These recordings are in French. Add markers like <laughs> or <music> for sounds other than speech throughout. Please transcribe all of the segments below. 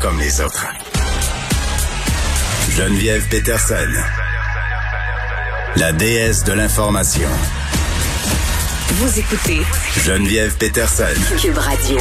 Comme les autres. Geneviève Peterson. La déesse de l'information. Vous écoutez Geneviève Peterson. Cube Radio.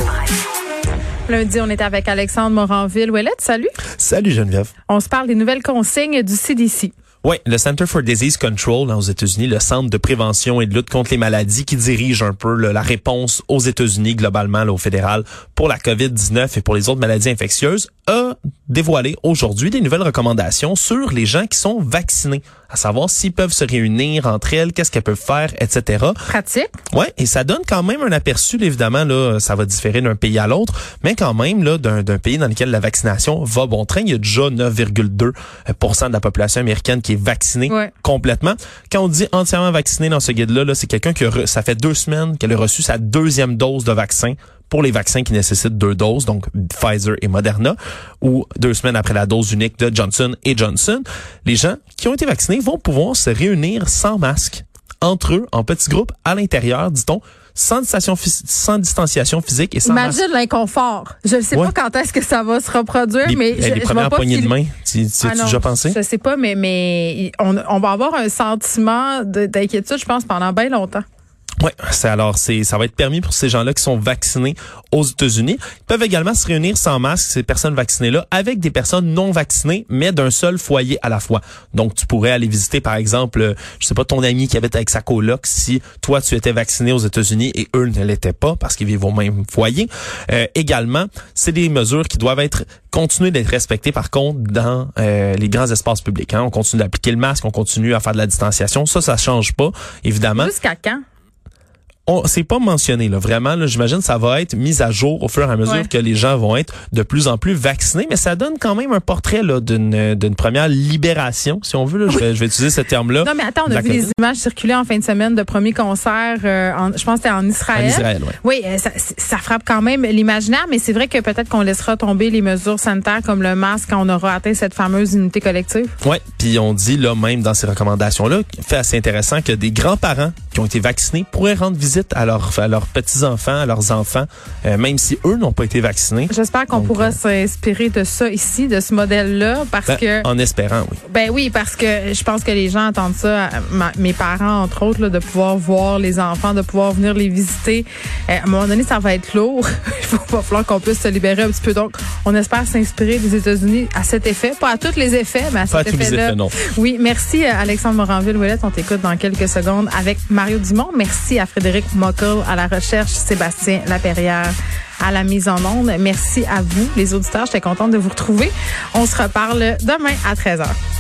Lundi, on est avec Alexandre Moranville. Ouellette, salut. Salut Geneviève. On se parle des nouvelles consignes du CDC. Oui, le Center for Disease Control là, aux États-Unis, le centre de prévention et de lutte contre les maladies qui dirige un peu la réponse aux États-Unis globalement là, au fédéral pour la COVID-19 et pour les autres maladies infectieuses, a dévoilé aujourd'hui des nouvelles recommandations sur les gens qui sont vaccinés, à savoir s'ils peuvent se réunir entre elles, qu'est-ce qu'elles peuvent faire, etc. Pratique. Ouais, et ça donne quand même un aperçu, là, évidemment, là, ça va différer d'un pays à l'autre, mais quand même, là, d'un, pays dans lequel la vaccination va bon train. Il y a déjà 9,2% de la population américaine qui est vaccinée Ouais. complètement. Quand on dit entièrement vacciné dans ce guide-là, là, c'est quelqu'un qui a re- ça fait deux semaines qu'elle a reçu sa deuxième dose de vaccin pour les vaccins qui nécessitent deux doses, donc Pfizer et Moderna, ou deux semaines après la dose unique de Johnson et Johnson. Les gens qui ont été vaccinés vont pouvoir se réunir sans masque entre eux, en petits groupes, à l'intérieur, dit-on, sans distanciation, phys- sans distanciation physique et sans masque. Imagine l'inconfort. Je ne sais Ouais. pas quand est-ce que ça va se reproduire, Les, mais eh, je, les je premières vais pas poignées de main, tu, tu Ah non, déjà pensé? Je sais pas, mais, mais on, on va avoir un sentiment de- d'inquiétude, je pense, pendant bien longtemps. Oui, c'est alors c'est ça va être permis pour ces gens-là qui sont vaccinés aux États-Unis. Ils peuvent également se réunir sans masque ces personnes vaccinées là avec des personnes non vaccinées mais d'un seul foyer à la fois. Donc tu pourrais aller visiter par exemple euh, je sais pas ton ami qui habite avec sa coloc si toi tu étais vacciné aux États-Unis et eux ne l'étaient pas parce qu'ils vivent au même foyer. Euh, également, c'est des mesures qui doivent être continuer d'être respectées par contre dans euh, les grands espaces publics. hein. On continue d'appliquer le masque, on continue à faire de la distanciation. Ça, ça change pas évidemment Jusqu'à quand? On c'est pas mentionné là vraiment là j'imagine ça va être mis à jour au fur et à mesure Ouais. que les gens vont être de plus en plus vaccinés mais ça donne quand même un portrait là d'une d'une première libération si on veut là, je, vais, je vais utiliser ce terme là Non, mais attends, on a vu les images circuler en fin de semaine de premiers concerts, euh, en- je pense que c'était en en Israël. Israël ouais. Oui, euh, ça, ça frappe quand même l'imaginaire, mais c'est vrai que peut-être qu'on laissera tomber les mesures sanitaires comme le masque quand on aura atteint cette fameuse unité collective. Ouais, puis on dit là même dans ces recommandations là, fait assez intéressant que des grands-parents qui ont été vaccinés pourraient rendre visite à leurs à leurs petits-enfants, à leurs enfants euh, même si eux n'ont pas été vaccinés. J'espère qu'on pourra euh, s'inspirer de ça ici, de ce modèle-là, parce Ben, que en espérant oui. Ben oui, parce que je pense que les gens attendent ça, ma- mes parents entre autres, là, de pouvoir voir les enfants, de pouvoir venir les visiter. Euh, à un moment donné, ça va être lourd. <laughs> Il va falloir qu'on puisse se libérer un petit peu. Donc, on espère s'inspirer des États-Unis à cet effet, pas à tous les effets, mais à cet effet-là. Oui, merci euh, Alexandre Moranville-Ouellette. On t'écoute dans quelques secondes avec Merci à Frédéric Mockel à la recherche, Sébastien Laperrière à la mise en onde. Merci à vous, les auditeurs. J'étais contente de vous retrouver. On se reparle demain à 13h.